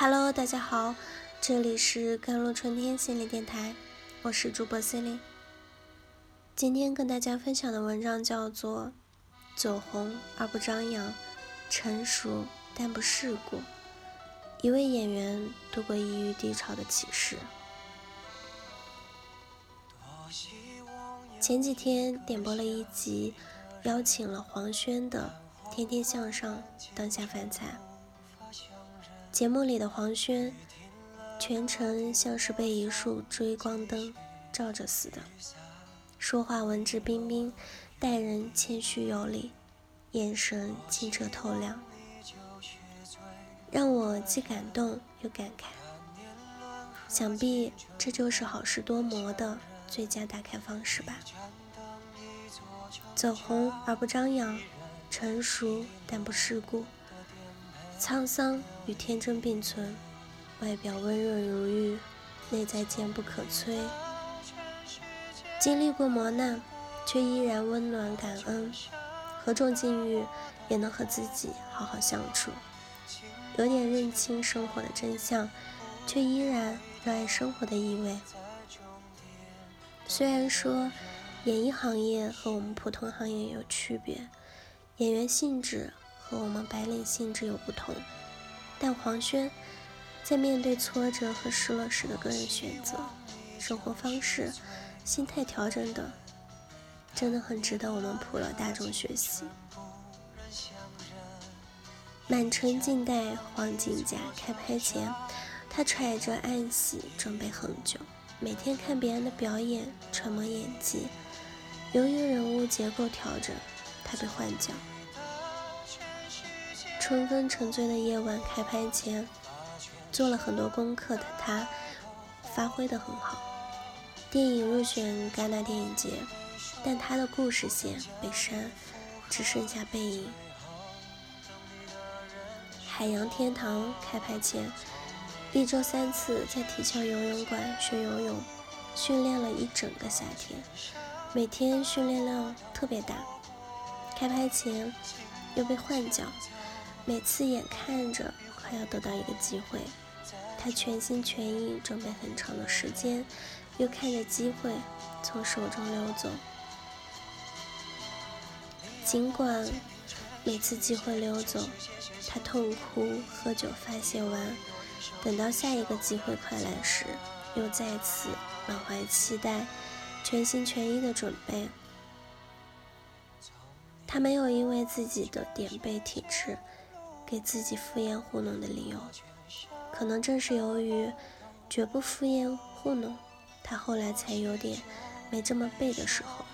Hello，大家好，这里是甘露春天心理电台，我是主播 C 琳。今天跟大家分享的文章叫做《走红而不张扬，成熟但不世故》，一位演员度过抑郁低潮的启示。前几天点播了一集，邀请了黄轩的《天天向上，当下饭菜》。节目里的黄轩，全程像是被一束追光灯照着似的，说话文质彬彬，待人谦虚有礼，眼神清澈透亮，让我既感动又感慨。想必这就是好事多磨的最佳打开方式吧。走红而不张扬，成熟但不世故。沧桑与天真并存，外表温润如玉，内在坚不可摧。经历过磨难，却依然温暖感恩，何种境遇也能和自己好好相处。有点认清生活的真相，却依然热爱生活的意味。虽然说演艺行业和我们普通行业有区别，演员性质。和我们白领性质有不同，但黄轩在面对挫折和失落时的个人选择、生活方式、心态调整等，真的很值得我们普罗大众学习。满城尽带黄金甲，开拍前他揣着暗喜准备很久，每天看别人的表演揣摩演技。由于人物结构调整，他被换角。春风沉醉的夜晚，开拍前做了很多功课的他，发挥的很好。电影入选戛纳电影节，但他的故事线被删，只剩下背影。海洋天堂开拍前，一周三次在体校游泳馆学游泳，训练了一整个夏天，每天训练量特别大。开拍前又被换角。每次眼看着快要得到一个机会，他全心全意准备很长的时间，又看着机会从手中溜走。尽管每次机会溜走，他痛哭喝酒发泄完，等到下一个机会快来时，又再次满怀期待，全心全意的准备。他没有因为自己的点背体质。给自己敷衍糊弄的理由，可能正是由于绝不敷衍糊弄，他后来才有点没这么背的时候。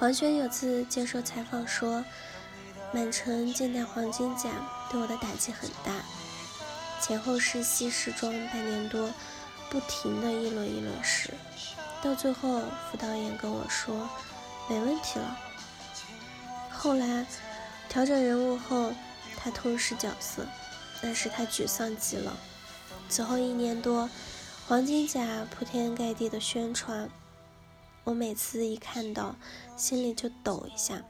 黄轩有次接受采访说：“满城尽带黄金甲对我的打击很大，前后试戏试妆半年多，不停的议论议论时，到最后副导演跟我说没问题了。后来。”调整人物后，他痛失角色，那是他沮丧极了。此后一年多，黄金甲铺天盖地的宣传，我每次一看到，心里就抖一下。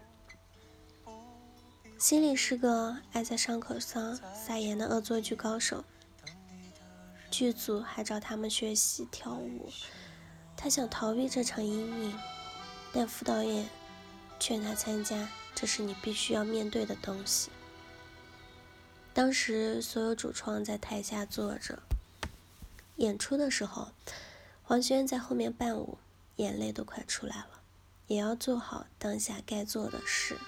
心里是个爱在伤口上撒盐的恶作剧高手，剧组还找他们学习跳舞，他想逃避这场阴影，但副导演劝他参加。这是你必须要面对的东西。当时所有主创在台下坐着，演出的时候，黄轩在后面伴舞，眼泪都快出来了，也要做好当下该做的事。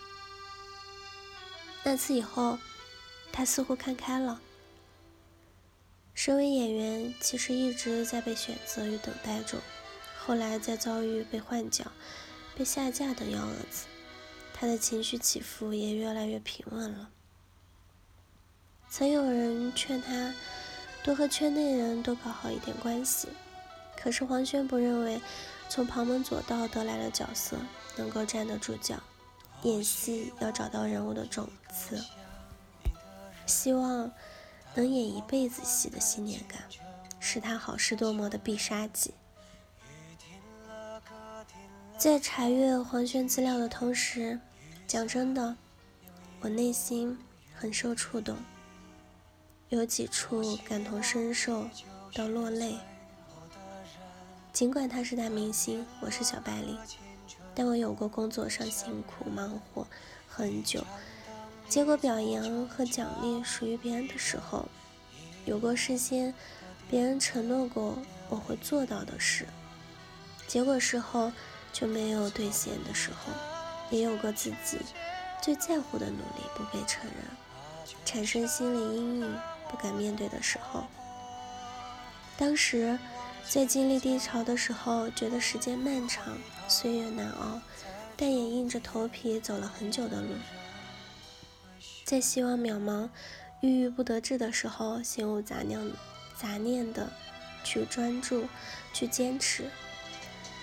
那次以后，他似乎看开了。身为演员，其实一直在被选择与等待中，后来再遭遇被换角、被下架等幺蛾子。他的情绪起伏也越来越平稳了。曾有人劝他多和圈内人多搞好一点关系，可是黄轩不认为从旁门左道得来的角色能够站得住脚。演戏要找到人物的种子，希望能演一辈子戏的信念感，是他好事多磨的必杀技。在查阅黄轩资料的同时，讲真的，我内心很受触动。有几处感同身受到落泪。尽管他是大明星，我是小白领，但我有过工作上辛苦忙活很久，结果表扬和奖励属于别人的时候，有过事先别人承诺过我会做到的事，结果事后却没有兑现的时候，也有过自己最在乎的努力不被承认，产生心理阴影不敢面对的时候，当时。在经历低潮的时候，觉得时间漫长，岁月难熬，但也硬着头皮走了很久的路。在希望渺茫、郁郁不得志的时候，心无杂念、杂念的去专注、去坚持；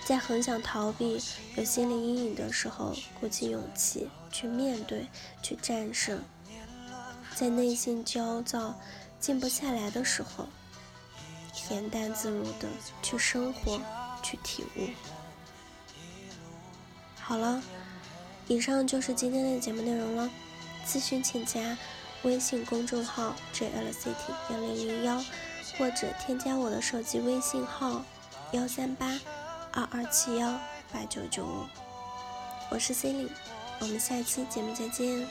在很想逃避、有心理阴影的时候，鼓起勇气去面对、去战胜；在内心焦躁、静不下来的时候。恬淡自如的去生活，去体悟。好了，以上就是今天的节目内容了。咨询请加微信公众号 jlct 幺零零幺，或者添加我的手机微信号幺三八二二七幺八九九五。我是 Cindy，，我们下期节目再见。